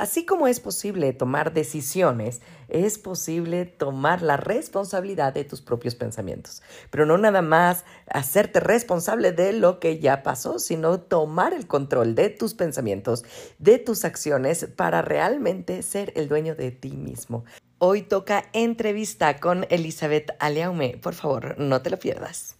Así como es posible tomar decisiones, es posible tomar la responsabilidad de tus propios pensamientos. Pero no nada más hacerte responsable de lo que ya pasó, sino tomar el control de tus pensamientos, de tus acciones para realmente ser el dueño de ti mismo. Hoy toca entrevista con Elizabeth Aleaume. Por favor, no te lo pierdas.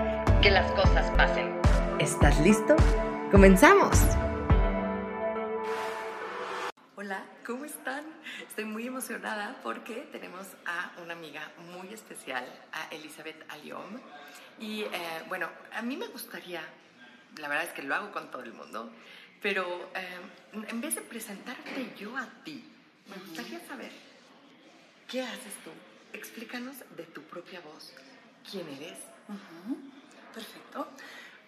que las cosas pasen. ¿Estás listo? ¡Comenzamos! Hola, ¿cómo están? Estoy muy emocionada porque tenemos a una amiga muy especial, a Elizabeth Aliom. Y eh, bueno, a mí me gustaría, la verdad es que lo hago con todo el mundo, pero eh, en vez de presentarte yo a ti, me gustaría saber qué haces tú. Explícanos de tu propia voz quién eres. Perfecto.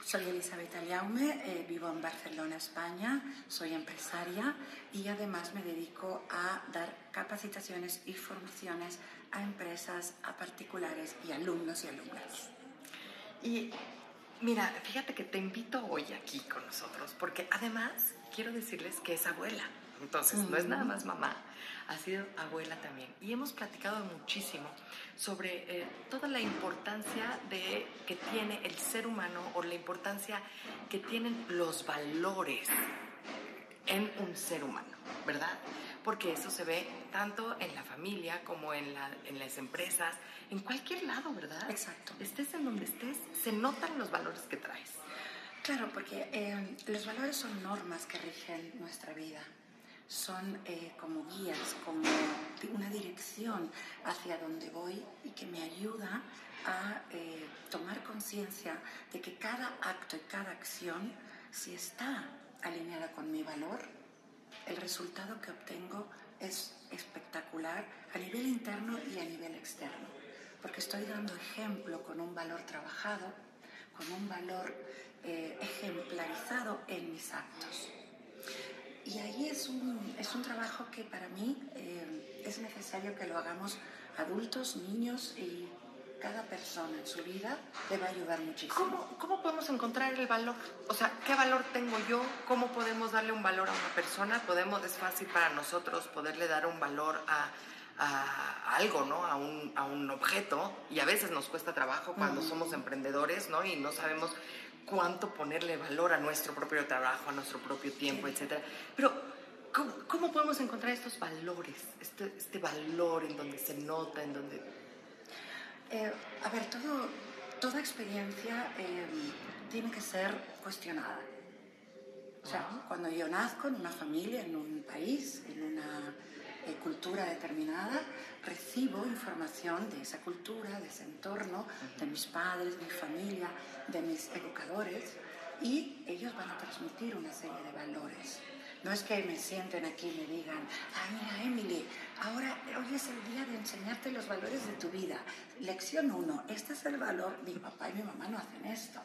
Soy Elizabeth Aliaume, eh, vivo en Barcelona, España, soy empresaria y además me dedico a dar capacitaciones y formaciones a empresas, a particulares y alumnos y alumnas. Y mira, fíjate que te invito hoy aquí con nosotros porque además quiero decirles que es abuela. Entonces, no es nada más mamá, ha sido abuela también. Y hemos platicado muchísimo sobre eh, toda la importancia de, que tiene el ser humano o la importancia que tienen los valores en un ser humano, ¿verdad? Porque eso se ve tanto en la familia como en, en las empresas, en cualquier lado, ¿verdad? Exacto. Estés en donde estés, se notan los valores que traes. Claro, porque eh, los valores son normas que rigen nuestra vida son eh, como guías, como una dirección hacia donde voy y que me ayuda a eh, tomar conciencia de que cada acto y cada acción, si está alineada con mi valor, el resultado que obtengo es espectacular a nivel interno y a nivel externo, porque estoy dando ejemplo con un valor trabajado, con un valor eh, ejemplarizado en mis actos. Y ahí es un, es un trabajo que para mí eh, es necesario que lo hagamos adultos, niños y cada persona en su vida le va a ayudar muchísimo. ¿Cómo, ¿Cómo, podemos encontrar el valor? O sea, ¿qué valor tengo yo? ¿Cómo podemos darle un valor a una persona? Podemos, es fácil para nosotros poderle dar un valor a, a algo, ¿no? A un, a un, objeto y a veces nos cuesta trabajo cuando somos emprendedores, ¿no? Y no sabemos cuánto ponerle valor a nuestro propio trabajo, a nuestro propio tiempo, etc. Pero, ¿cómo, podemos encontrar estos valores, este, este, valor en donde se nota, en donde... Eh, a ver, todo, toda experiencia eh, tiene que ser cuestionada. O sea, cuando yo nazco en una familia, en un país, en una eh, cultura determinada, recibo información de esa cultura, de ese entorno, de mis padres, de mi familia, de mis educadores, y ellos van a transmitir una serie de valores. No es que me sienten aquí y me digan, ah, mira, Emily, ahora hoy es el día de enseñarte los valores de tu vida. Lección 1, este es el valor, mi papá y mi mamá no hacen esto.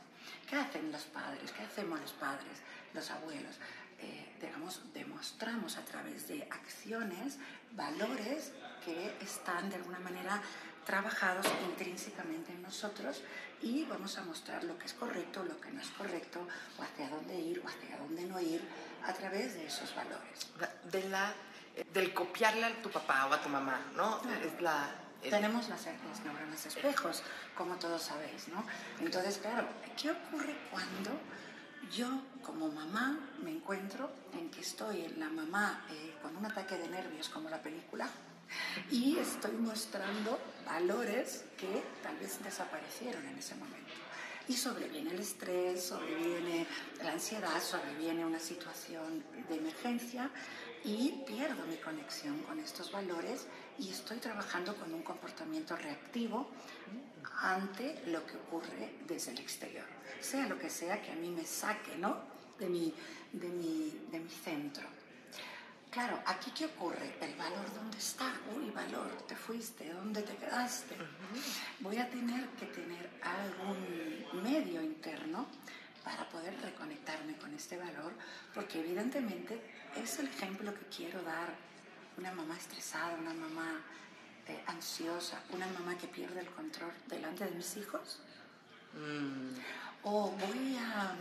¿Qué hacen los padres? ¿Qué hacemos los padres, los abuelos? Eh, digamos, demostramos a través de acciones valores que están de alguna manera trabajados intrínsecamente en nosotros y vamos a mostrar lo que es correcto, lo que no es correcto, o hacia dónde ir o hacia dónde no ir a través de esos valores. De la, del copiarle a tu papá o a tu mamá, ¿no? Es la, Tenemos las, las neuronas espejos, como todos sabéis, ¿no? Entonces, claro, ¿qué ocurre cuando yo como mamá me encuentro en que estoy en la mamá eh, con un ataque de nervios como la película y estoy mostrando valores que tal vez desaparecieron en ese momento. Y sobreviene el estrés, sobreviene la ansiedad, sobreviene una situación de emergencia y pierdo mi conexión con estos valores y estoy trabajando con un comportamiento reactivo ante lo que ocurre desde el exterior, sea lo que sea que a mí me saque ¿no? de, mi, de, mi, de mi centro. Claro, aquí qué ocurre? El valor, ¿dónde está? Uy, valor, te fuiste, ¿dónde te quedaste? Voy a tener que tener algún medio interno para poder reconectarme con este valor, porque evidentemente es el ejemplo que quiero dar. Una mamá estresada, una mamá eh, ansiosa, una mamá que pierde el control delante de mis hijos. Mm. O voy a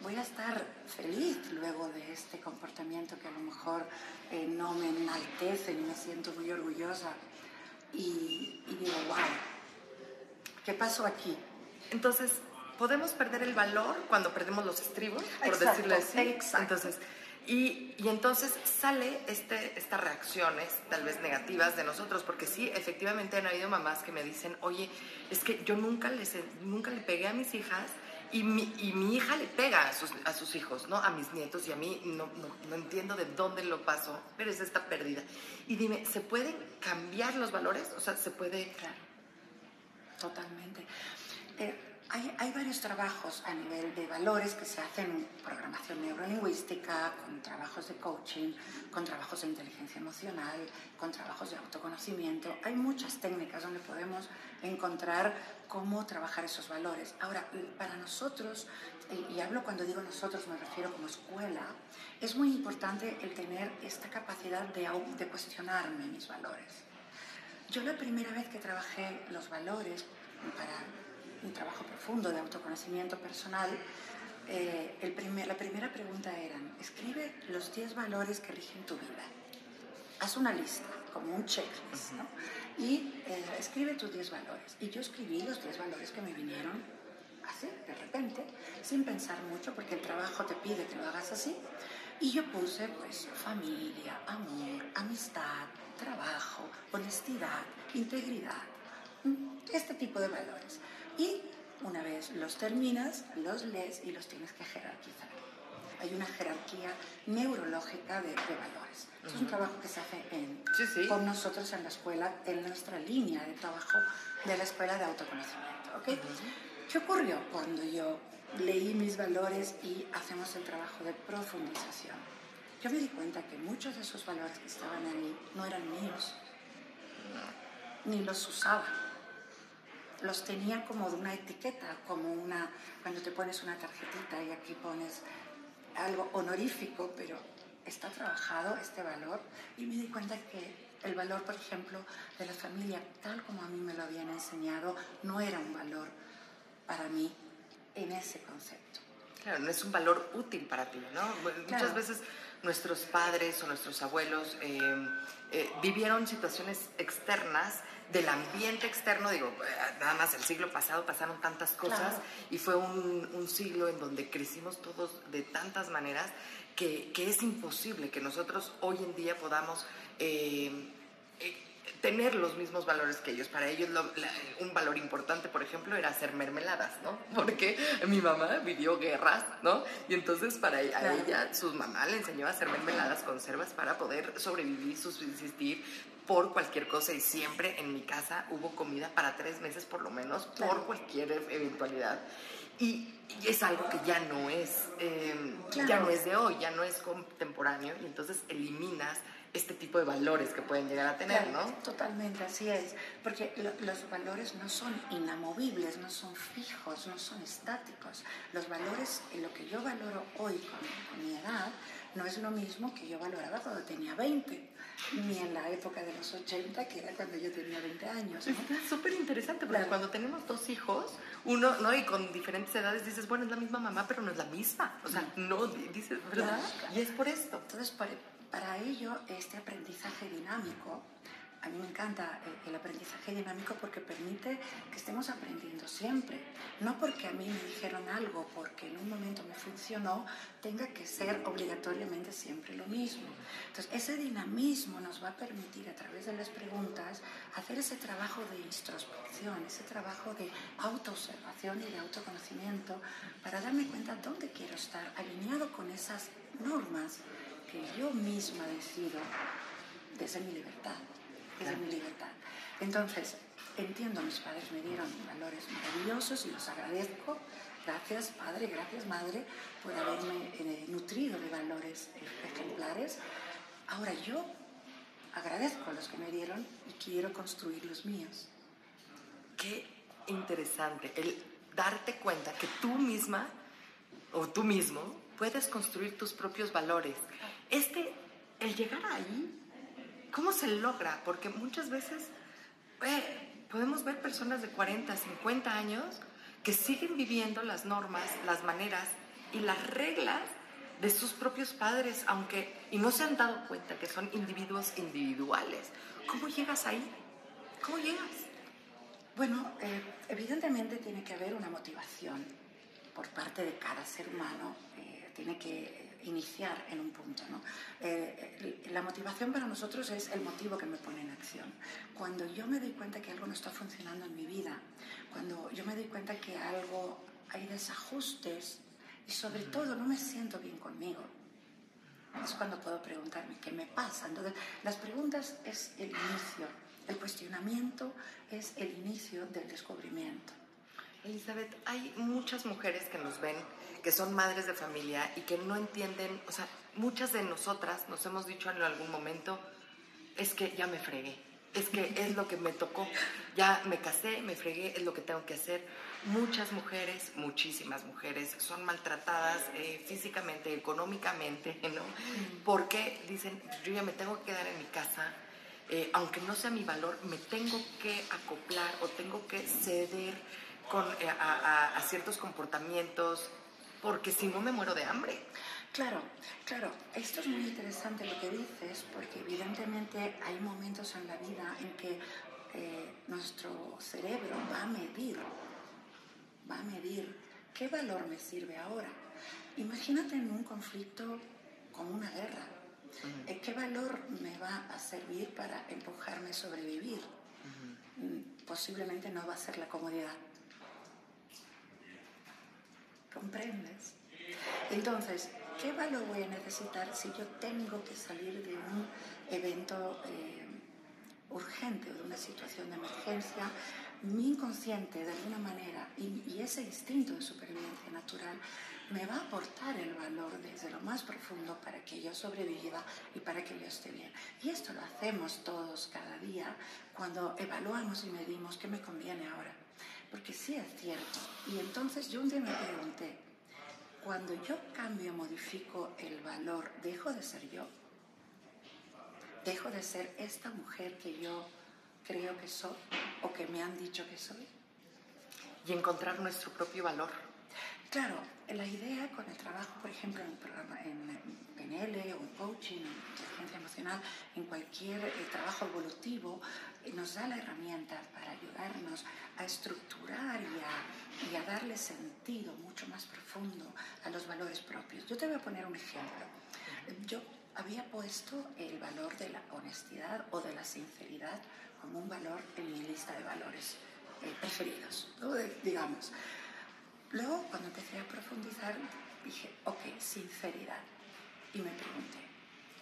voy a estar feliz luego de este comportamiento que a lo mejor eh, no me enaltece ni me siento muy orgullosa. Y, digo, wow, ¿qué pasó aquí? Entonces, ¿podemos perder el valor cuando perdemos los estribos, por decirlo así? Exacto. Entonces, y, entonces sale este, estas reacciones tal vez negativas de nosotros, porque sí, efectivamente han habido mamás que me dicen, oye, es que yo nunca, les, nunca le pegué a mis hijas y mi, y mi hija le pega a sus, a sus, hijos, ¿no? A mis nietos y a mí no, no, entiendo de dónde lo pasó, pero es esta pérdida. Y dime, ¿se pueden cambiar los valores? O sea, ¿se puede...? Claro, totalmente. Eh, hay, hay, varios trabajos a nivel de valores que se hacen en programación neurolingüística, con trabajos de coaching, con trabajos de inteligencia emocional, con trabajos de autoconocimiento. Hay muchas técnicas donde podemos encontrar cómo trabajar esos valores. Ahora, para nosotros, y hablo cuando digo nosotros, me refiero como escuela, es muy importante el tener esta capacidad de, de cuestionarme mis valores. Yo la primera vez que trabajé los valores para un trabajo profundo de autoconocimiento personal, eh, el primer, la primera pregunta era, escribe los 10 valores que rigen tu vida. Haz una lista, como un checklist, ¿no? Y eh, escribe tus 10 valores. Y yo escribí los 10 valores que me vinieron así, de repente, sin pensar mucho, porque el trabajo te pide que lo hagas así. Y yo puse, pues, familia, amor, amistad, trabajo, honestidad, integridad, este tipo de valores. Y una vez los terminas, los lees y los tienes que jerarquizar. Hay una jerarquía neurológica de, valores. Es un trabajo que se hace en, con nosotros en la escuela, en nuestra línea de trabajo de la escuela de autoconocimiento. ¿okay? ¿Qué ocurrió cuando yo leí mis valores y hacemos el trabajo de profundización? Yo me di cuenta que muchos de esos valores que estaban ahí no eran míos, ni los usaba los tenía como de una etiqueta, como una, cuando te pones una tarjetita y aquí pones algo honorífico, pero está trabajado este valor y me di cuenta que el valor, por ejemplo, de la familia, tal como a mí me lo habían enseñado, no era un valor para mí en ese concepto. Claro, no es un valor útil para ti, ¿no? Muchas veces nuestros padres o nuestros abuelos eh, eh, vivieron situaciones externas del ambiente externo, digo, nada más el siglo pasado pasaron tantas cosas y fue un, un, siglo en donde crecimos todos de tantas maneras que, que es imposible que nosotros hoy en día podamos eh, eh, tener los mismos valores que ellos. Para ellos un valor importante, por ejemplo, era hacer mermeladas, ¿no? Porque mi mamá vivió guerras, ¿no? Y entonces para ella, ella, su mamá le enseñó a hacer mermeladas, conservas para poder sobrevivir, subsistir, por cualquier cosa y siempre en mi casa hubo comida para tres meses por lo menos por cualquier eventualidad. Y, es algo que ya no es, em, ya no es de hoy, ya no es contemporáneo y entonces eliminas este tipo de valores que pueden llegar a tener, ¿no? Totalmente, así es, porque los valores no son inamovibles, no son fijos, no son estáticos. Los valores, lo que yo valoro hoy con mi edad, no es lo mismo que yo valoraba cuando tenía 20, ni en la época de los 80, que era cuando yo tenía 20 años. Es súper interesante, porque cuando tenemos dos hijos, uno, ¿no? Y con diferentes edades dices, bueno, es la misma mamá, pero no es la misma. O sea, no, dices, ¿verdad? Y es por esto. Entonces, para ello, este aprendizaje dinámico a mí me encanta el, aprendizaje dinámico porque permite que estemos aprendiendo siempre. No porque a mí me dijeron algo, porque en un momento me funcionó, tenga que ser obligatoriamente siempre lo mismo. Entonces, ese dinamismo nos va a permitir a través de las preguntas hacer ese trabajo de introspección, ese trabajo de autoobservación y de autoconocimiento para darme cuenta dónde quiero estar alineado con esas normas que yo misma decido desde mi libertad, desde mi libertad. Entonces, entiendo, mis padres me dieron valores maravillosos y los agradezco. Gracias, padre, gracias, madre, por haberme eh, nutrido de valores ejemplares. Ahora yo agradezco a los que me dieron y quiero construir los míos. Qué interesante el darte cuenta que tú misma o tú mismo puedes construir tus propios valores. Este, el llegar ahí, ¿cómo se logra? Porque muchas veces eh, podemos ver personas de 40, 50 años que siguen viviendo las normas, las maneras y las reglas de sus propios padres, aunque y no se han dado cuenta que son individuos individuales. ¿Cómo llegas ahí? ¿Cómo llegas? Bueno, eh, evidentemente tiene que haber una motivación por parte de cada ser humano. Eh, tiene que iniciar en un punto. ¿no? Eh, la motivación para nosotros es el motivo que me pone en acción. Cuando yo me doy cuenta que algo no está funcionando en mi vida, cuando yo me doy cuenta que algo hay desajustes y sobre todo no me siento bien conmigo. Es cuando puedo preguntarme qué me pasa. Entonces, las preguntas es el inicio, el cuestionamiento es el inicio del descubrimiento. Elizabeth, hay muchas mujeres que nos ven, que son madres de familia y que no entienden, o sea, muchas de nosotras nos hemos dicho en algún momento, es que ya me fregué, es que es lo que me tocó, ya me casé, me fregué, es lo que tengo que hacer muchas mujeres, muchísimas mujeres, son maltratadas eh, físicamente, económicamente, ¿no? Porque dicen, yo ya me tengo que quedar en mi casa, eh, aunque no sea mi valor, me tengo que acoplar o tengo que ceder con, eh, a, a ciertos comportamientos, porque si no me muero de hambre. Claro, claro, esto es muy interesante lo que dices, porque evidentemente hay momentos en la vida en que nuestro cerebro va a medir va a medir qué valor me sirve ahora. Imagínate en un conflicto como una guerra. Eh, ¿Qué valor me va a servir para empujarme a sobrevivir? Mm, posiblemente no va a ser la comodidad. ¿Comprendes? Entonces, ¿qué valor voy a necesitar si yo tengo que salir de un evento eh, urgente o de una situación de emergencia mi inconsciente de alguna manera y, ese instinto de supervivencia natural me va a aportar el valor desde lo más profundo para que yo sobreviva y para que yo esté bien. Y esto lo hacemos todos cada día cuando evaluamos y medimos qué me conviene ahora. Porque sí es cierto. Y entonces yo un día me pregunté, cuando yo cambio, modifico el valor, ¿dejo de ser yo? ¿Dejo de ser esta mujer que yo creo que soy o que me han dicho que soy. Y encontrar nuestro propio valor. Claro, la idea con el trabajo, por ejemplo, en, programa, en PNL o en coaching, en inteligencia emocional, en cualquier eh, trabajo evolutivo, eh, nos da la herramienta para ayudarnos a estructurar y a, y a darle sentido mucho más profundo a los valores propios. Yo te voy a poner un ejemplo. Yo había puesto el valor de la honestidad o de la sinceridad como un valor en mi lista de valores eh, preferidos, digamos. Luego, cuando empecé a profundizar, dije, ok, sinceridad. Y me pregunté,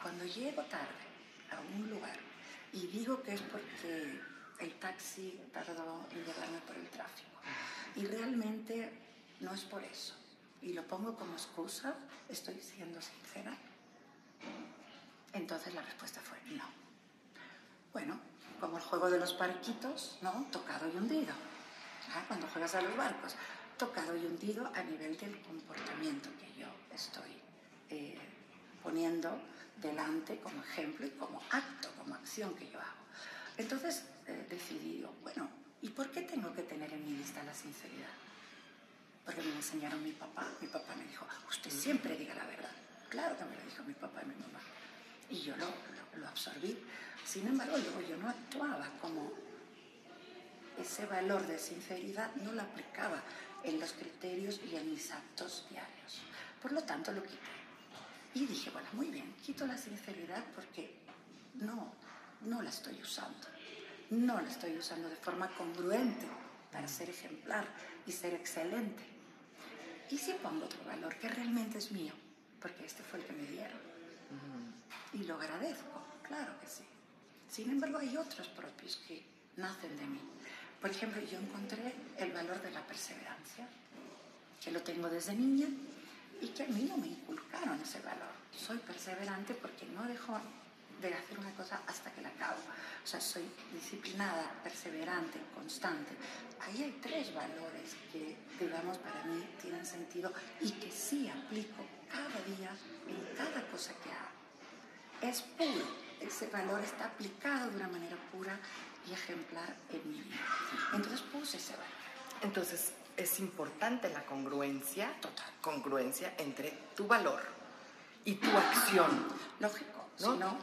cuando llego tarde a un lugar y digo que es porque el taxi tardó en llevarme por el tráfico, y realmente no es por eso, y lo pongo como excusa, estoy siendo sincera. Entonces la respuesta fue no. Bueno, como el juego de los parquitos, ¿no? Tocado y hundido. ¿Ah? Cuando juegas a los barcos, tocado y hundido a nivel del comportamiento que yo estoy eh, poniendo delante como ejemplo y como acto, como acción que yo hago. Entonces eh, decidí, bueno, ¿y por qué tengo que tener en mi lista la sinceridad? Porque me enseñaron mi papá. Mi papá me dijo, usted siempre diga la verdad. Claro que me lo dijo mi papá y mi mamá. Y yo lo, lo, lo absorbí. Sin embargo, luego yo no actuaba como ese valor de sinceridad, no lo aplicaba en los criterios y en mis actos diarios. Por lo tanto, lo quité. Y dije, bueno, muy bien, quito la sinceridad porque no, no la estoy usando. No la estoy usando de forma congruente para ser ejemplar y ser excelente. Y si pongo otro valor que realmente es mío, porque este fue el que me dieron. Y lo agradezco, claro que sí. Sin embargo, hay otros propios que nacen de mí. Por ejemplo, yo encontré el valor de la perseverancia, que lo tengo desde niña y que a mí no me inculcaron ese valor. Soy perseverante porque no dejo de hacer una cosa hasta que la acabo. O sea, soy disciplinada, perseverante, constante. Ahí hay tres valores que, digamos, para mí tienen sentido y que sí aplico cada día en cada cosa que hago. Es puro, ese valor está aplicado de una manera pura y ejemplar en mi vida. Entonces puse ese valor. Entonces es importante la congruencia, Total. congruencia entre tu valor y tu acción. Lógico, ¿no? si no,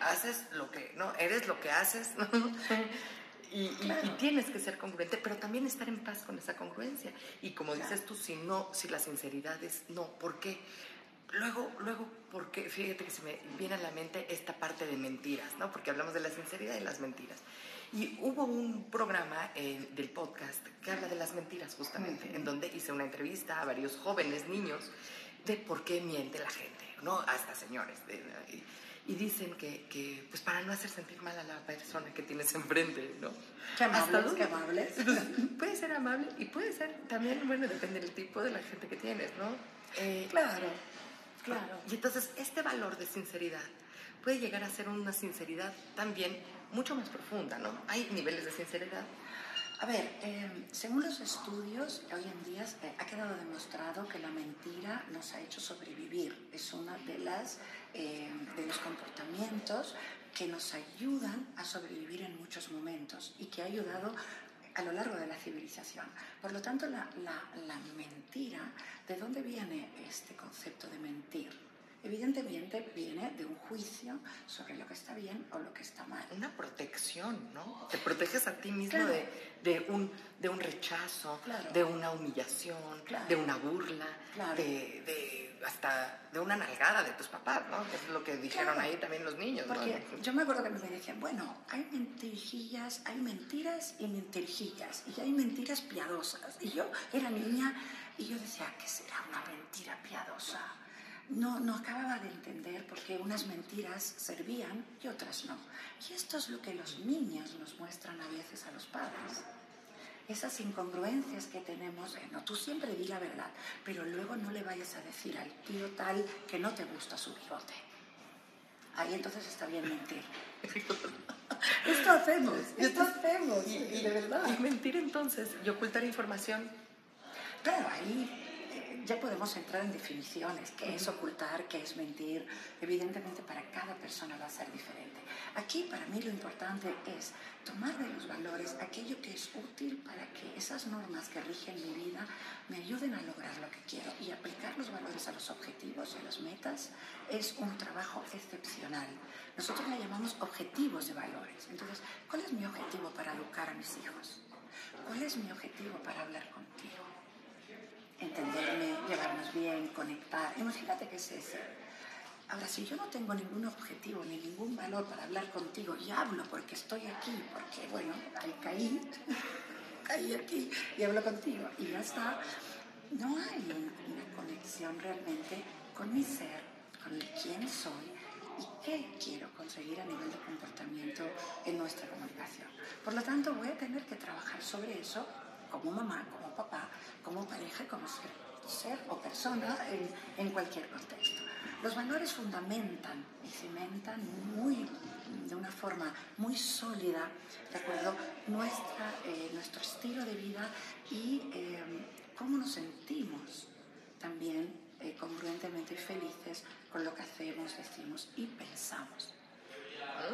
haces lo que, ¿no? Eres lo que haces, ¿no? Y, y- Claro. y tienes que ser congruente, pero también estar en paz con esa congruencia. Y como Claro. dices tú, si no, si la sinceridad es no, ¿por qué? Luego, luego, porque fíjate que se me viene a la mente esta parte de mentiras, ¿no? Porque hablamos de la sinceridad y las mentiras. Y hubo un programa eh, del podcast que habla de las mentiras, justamente, en donde hice una entrevista a varios jóvenes, niños, de por qué miente la gente, ¿no? Hasta señores. de- y, y dicen que, que, pues para no hacer sentir mal a la persona que tienes enfrente, ¿no? Qué amables, amables. Entonces, puede ser amable y puede ser también, bueno, depende del tipo de la gente que tienes, ¿no? Eh, claro, claro. y entonces este valor de sinceridad puede llegar a ser una sinceridad también mucho más profunda, ¿no? Hay niveles de sinceridad. A ver, eh, según los estudios, hoy en día eh, ha quedado demostrado que la mentira nos ha hecho sobrevivir. Es una de las eh, de los comportamientos que nos ayudan a sobrevivir en muchos momentos y que ha ayudado a lo largo de la civilización. Por lo tanto, la, la- la mentira, ¿de dónde viene este concepto de mentir? Evidentemente viene de un juicio sobre lo que está bien o lo que está mal. Una protección, ¿no? Te proteges a ti mismo Claro. de, de un, de un rechazo, Claro. de una humillación, Claro. de una burla, de- hasta de una nalgada de tus papás, ¿no? Es lo que dijeron Claro. ahí también los niños, ¿no? Porque yo me acuerdo que me decían, bueno, hay mentirijillas, hay mentiras y mentirijillas, y hay mentiras piadosas. Y yo era niña y yo decía, ¿qué será una mentira piadosa? No, no acababa de entender por qué unas mentiras servían y otras no. Y esto es lo que los niños nos muestran a veces a los padres. Esas incongruencias que tenemos, eh, no, tú siempre di la verdad, pero luego no le vayas a decir al tío tal que no te gusta su bigote. Ahí entonces está bien mentir. esto hacemos, esto hacemos, Y, y- de verdad. y mentir entonces y ocultar información. Claro, ahí eh, ya podemos entrar en definiciones, qué es ocultar, qué es mentir. Evidentemente para cada persona va a ser diferente. Aquí para mí lo importante es tomar de los valores aquello que es útil para que esas normas que rigen mi vida me ayuden a lograr lo que quiero y aplicar los valores a los objetivos y a las metas es un trabajo excepcional. Nosotros le llamamos objetivos de valores. Entonces, ¿cuál es mi objetivo para educar a mis hijos? ¿Cuál es mi objetivo para hablar contigo? entenderme, llevarnos bien, conectar. Imagínate que es ese. Ahora, si yo no tengo ningún objetivo ni ningún valor para hablar contigo y hablo porque estoy aquí, porque, bueno, ahí caí, caí aquí y hablo contigo y ya está, no hay un- una conexión realmente con mi ser, con quién soy y qué quiero conseguir a nivel de comportamiento en nuestra comunicación. Por lo tanto, voy a tener que trabajar sobre eso como mamá, como papá, como pareja, como ser, o persona en cualquier contexto. Los valores fundamentan y cimentan muy, de una forma muy sólida, ¿de acuerdo? Nuestra, eh, nuestro estilo de vida y eh, cómo nos sentimos también eh, congruentemente felices con lo que hacemos, decimos y pensamos.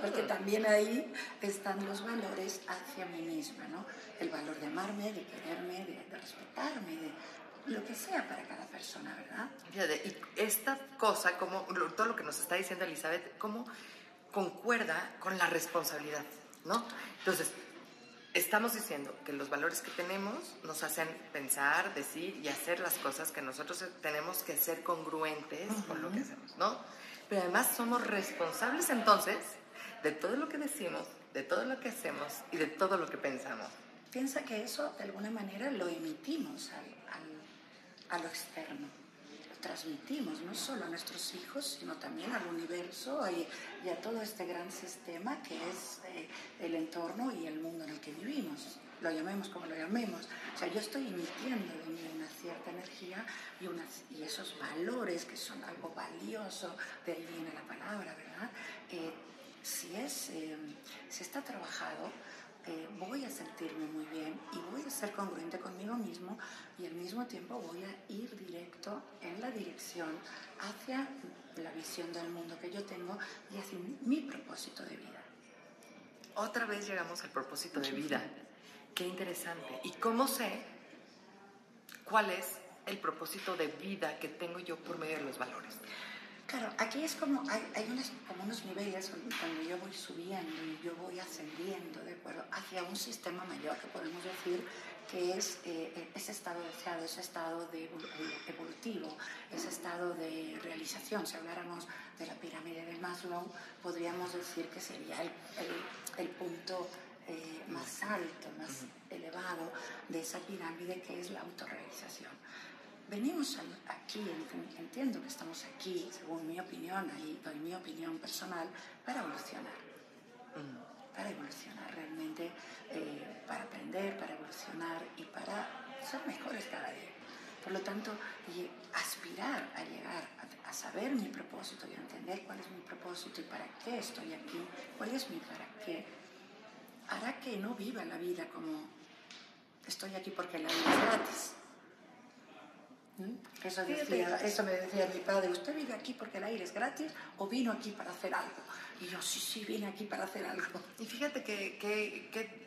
Porque también ahí están los valores hacia mí misma, ¿no? El valor de amarme, de quererme, de, de respetarme, de lo que sea para cada persona, ¿verdad? Fíjate, y esta cosa, como todo lo que nos está diciendo Elizabeth, cómo concuerda con la responsabilidad, ¿no? Entonces, estamos diciendo que los valores que tenemos nos hacen pensar, decir y hacer las cosas que nosotros tenemos que ser congruentes con lo que hacemos, ¿no? Pero además somos responsables entonces de todo lo que decimos, de todo lo que hacemos y de todo lo que pensamos. Piensa que eso de alguna manera lo emitimos al, a lo externo transmitimos no solo a nuestros hijos, sino también al universo y, a todo este gran sistema que es eh, el entorno y el mundo en el que vivimos. Lo llamemos como lo llamemos. O sea, yo estoy emitiendo de mí una cierta energía y, unas, y esos valores que son algo valioso, de ahí viene la palabra, ¿verdad? Eh, si, es, eh, si está trabajado, voy a sentirme muy bien y voy a ser congruente conmigo mismo y al mismo tiempo voy a ir directo en la dirección hacia la visión del mundo que yo tengo y hacia mi propósito de vida. Otra vez llegamos al propósito de vida. Qué interesante. ¿Y cómo sé cuál es el propósito de vida que tengo yo por medio de los valores? Claro, aquí es como, hay, hay unos, como unos niveles cuando yo voy subiendo y yo voy ascendiendo, ¿de acuerdo? Hacia un sistema mayor que podemos decir que es eh, ese estado deseado, ese estado de evolutivo, ese estado de realización. Si habláramos de la pirámide de Maslow, podríamos decir que sería el, el, punto eh, más alto, más elevado de esa pirámide que es la autorrealización venimos aquí, entiendo que estamos aquí, según mi opinión, ahí doy mi opinión personal, para evolucionar. Mm. Para evolucionar realmente, eh, para aprender, para evolucionar y para ser mejores cada día. Por lo tanto, y aspirar a llegar a, a, saber mi propósito y a entender cuál es mi propósito y para qué estoy aquí, cuál es mi para qué, hará que no viva la vida como estoy aquí porque la vida es gratis eso, decía, eso me decía mi padre, ¿usted vive aquí porque el aire es gratis o vino aquí para hacer algo? Y yo, sí, sí, vine aquí para hacer algo. Y fíjate que, que, que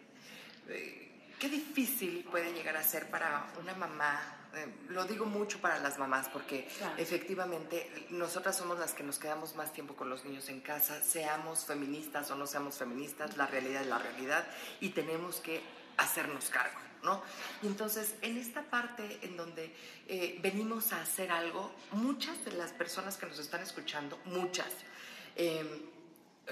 eh, qué difícil puede llegar a ser para una mamá. Eh, lo digo mucho para las mamás porque efectivamente nosotras somos las que nos quedamos más tiempo con los niños en casa, seamos feministas o no seamos feministas, la realidad es la realidad y tenemos que hacernos cargo. ¿no? Y entonces, en esta parte en donde eh, venimos a hacer algo, muchas de las personas que nos están escuchando, muchas, em,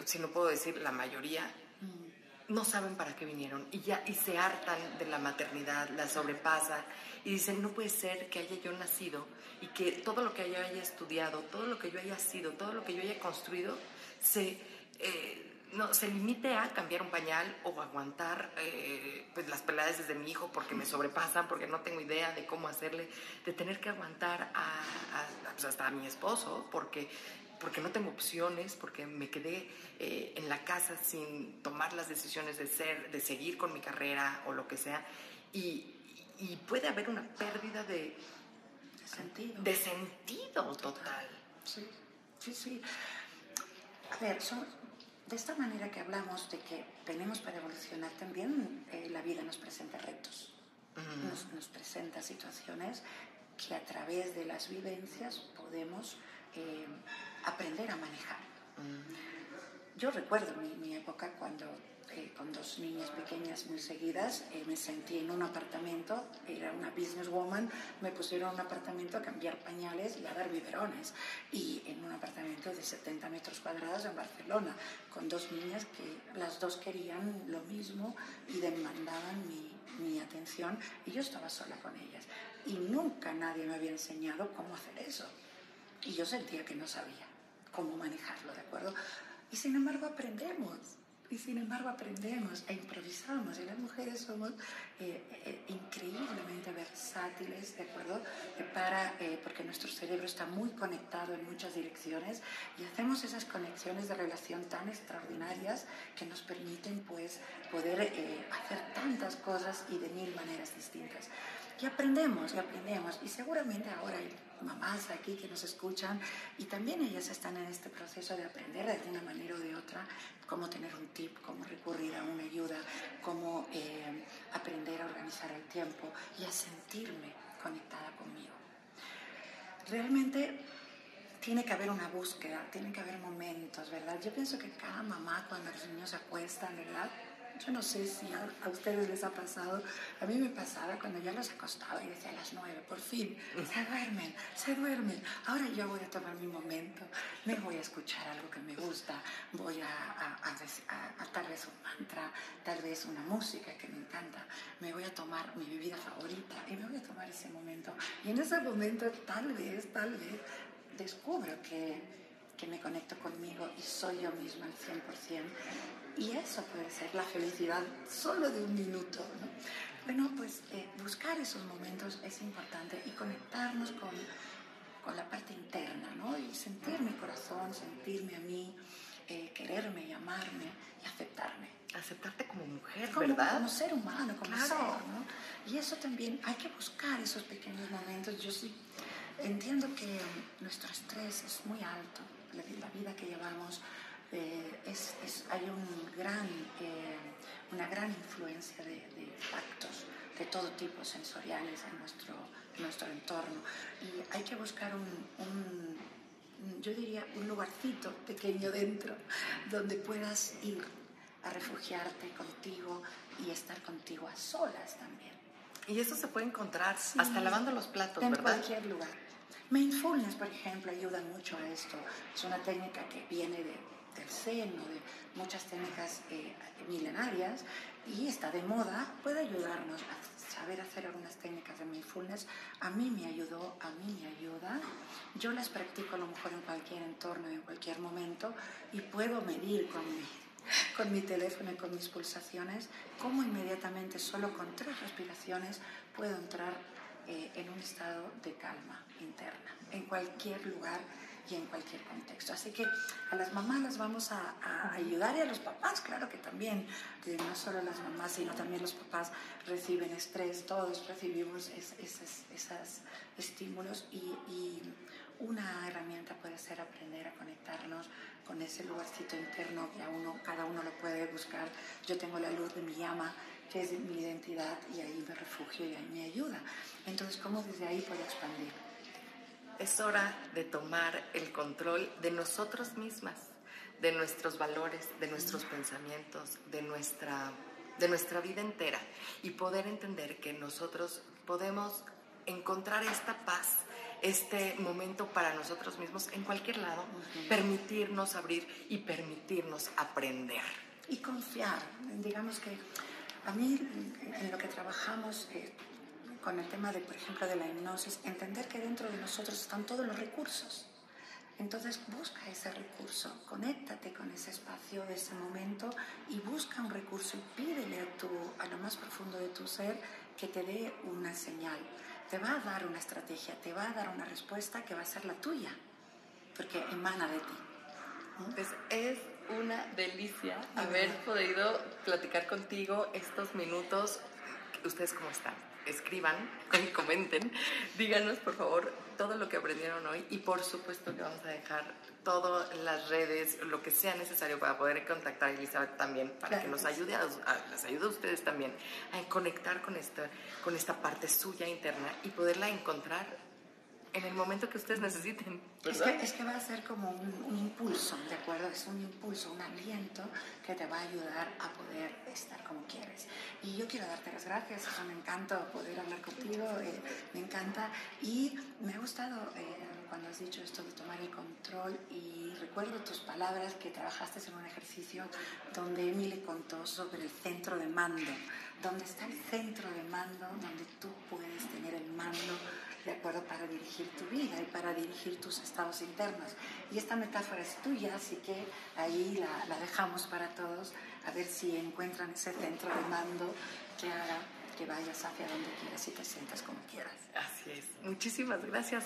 si no puedo decir la mayoría, mm. no saben para qué vinieron y ya y se hartan de la maternidad, la sobrepasan y dicen, no puede ser que haya yo nacido y que todo lo que yo haya estudiado, todo lo que yo haya sido, todo lo que yo haya construido, se... Eh, no, se limite a cambiar un pañal o aguantar eh, pues las peladas de mi hijo porque me sobrepasan, porque no tengo idea de cómo hacerle, de tener que aguantar a, pues, hasta a mi esposo porque, porque no tengo opciones, porque me quedé eh, en la casa sin tomar las decisiones de ser, de seguir con mi carrera o lo que sea. Y, y puede haber una pérdida de, sentido. De sentido total. Sí, sí, sí. A ver, son, de esta manera que hablamos de que venimos para evolucionar, también eh, la vida nos presenta retos, nos, presenta situaciones que a través de las vivencias podemos eh, aprender a manejar. Yo recuerdo mi, mi época cuando con dos niñas pequeñas muy seguidas, eh, me sentí en un apartamento, era una businesswoman, me pusieron en un apartamento a cambiar pañales y a dar biberones, y en un apartamento de 70 metros cuadrados en Barcelona, con dos niñas que las dos querían lo mismo y demandaban mi, mi atención, y yo estaba sola con ellas. Y nunca nadie me había enseñado cómo hacer eso. Y yo sentía que no sabía cómo manejarlo, ¿de acuerdo? Y sin embargo aprendemos y sin embargo aprendemos e improvisamos y las mujeres somos eh, eh, increíblemente versátiles, ¿de acuerdo? Eh, para, porque nuestro cerebro está muy conectado en muchas direcciones y hacemos esas conexiones de relación tan extraordinarias que nos permiten pues poder hacer tantas cosas y de mil maneras distintas. Y aprendemos, y aprendemos. Y seguramente ahora hay mamás aquí que nos escuchan y también ellas están en este proceso de aprender de alguna manera o de otra cómo tener un tip, cómo recurrir a una ayuda, cómo eh, aprender a organizar el tiempo y a sentirme conectada conmigo. Realmente tiene que haber una búsqueda, tiene que haber momentos, ¿verdad? Yo pienso que cada mamá cuando los niños se acuestan, ¿verdad? Yo no sé si a, ustedes les ha pasado, a mí me pasaba cuando ya los acostaba y decía a las nueve, por fin, se duermen, se duermen. Ahora yo voy a tomar mi momento, me voy a escuchar algo que me gusta, voy a, a, a tal vez un mantra, tal vez una música que me encanta, me voy a tomar mi bebida favorita y me voy a tomar ese momento. Y en ese momento tal vez, tal vez descubro que que me conecto conmigo y soy yo misma al 100%. Y eso puede ser la felicidad solo de un minuto. ¿no? Bueno, pues eh, buscar esos momentos es importante y conectarnos con, con la parte interna, ¿no? Y sentir mi corazón, sentirme a mí, eh, quererme y amarme y aceptarme. Aceptarte como mujer, como, ¿verdad? Como ser humano, como ser, ¿no? Y eso también, hay que buscar esos pequeños momentos. Yo sí entiendo que nuestro estrés es muy alto, la, vida que llevamos, eh, es, hay un gran, eh, una gran influencia de, de, factos de todo tipo sensoriales en nuestro, nuestro entorno. Y hay que buscar un, un, yo diría, un lugarcito pequeño dentro donde puedas ir a refugiarte contigo y estar contigo a solas también. Y eso se puede encontrar hasta lavando los platos, en ¿verdad? En cualquier lugar. Mindfulness, por ejemplo, ayuda mucho a esto. Es una técnica que viene de, del Zen o de muchas técnicas eh, milenarias y está de moda. Puede ayudarnos a saber hacer algunas técnicas de mindfulness. A mí me ayudó, a mí me ayuda. Yo las practico a lo mejor en cualquier entorno, en cualquier momento y puedo medir con mi, con mi teléfono y con mis pulsaciones cómo inmediatamente, solo con tres respiraciones, puedo entrar eh, en un estado de calma interna, en cualquier lugar y en cualquier contexto. Así que a las mamás las vamos a, ayudar y a los papás, claro que también, no solo las mamás, sino también los papás reciben estrés, todos recibimos esos estímulos y, y, una herramienta puede ser aprender a conectarnos con ese lugarcito interno que a uno, cada uno lo puede buscar. Yo tengo la luz de mi llama que es mi identidad y ahí me refugio y ahí me ayuda. Entonces, ¿cómo desde ahí puedo expandir? Es hora de tomar el control de nosotros mismas, de nuestros valores, de nuestros pensamientos, de nuestra, de nuestra vida entera y poder entender que nosotros podemos encontrar esta paz, este momento para nosotros mismos en cualquier lado, permitirnos abrir y permitirnos aprender. Y confiar, digamos que a mí, en lo que trabajamos eh, con el tema de, por ejemplo, de la hipnosis, entender que dentro de nosotros están todos los recursos. Entonces busca ese recurso, conéctate con ese espacio de ese momento y busca un recurso y pídele a, tu, a lo más profundo de tu ser que te dé una señal. Te va a dar una estrategia, te va a dar una respuesta que va a ser la tuya, porque emana de ti. Pues es una delicia haber podido platicar contigo estos minutos. ¿Ustedes cómo están? Escriban y comenten. Díganos, por favor, todo lo que aprendieron hoy y por supuesto que vamos a dejar todas las redes, lo que sea necesario para poder contactar a Elizabeth también, para que nos ayude a, les ayude a ustedes también a conectar con esta, con esta parte suya interna y poderla encontrar en el momento que ustedes necesiten. Es que, es que, va a ser como un, impulso, ¿de acuerdo? Es un impulso, un aliento que te va a ayudar a poder estar como quieres. Y yo quiero darte las gracias, es un encanto poder hablar contigo, eh, me encanta. Y me ha gustado eh, cuando has dicho esto de tomar el control y recuerdo tus palabras que trabajaste en un ejercicio donde Emily contó sobre el centro de mando, donde está el centro de mando, donde tú puedes tener el mando ¿de acuerdo? Para dirigir tu vida y para dirigir tus estados internos. Y esta metáfora es tuya, así que ahí la, la dejamos para todos, a ver si encuentran ese centro de mando que haga que vayas hacia donde quieras y te sientas como quieras. Así es. Muchísimas gracias.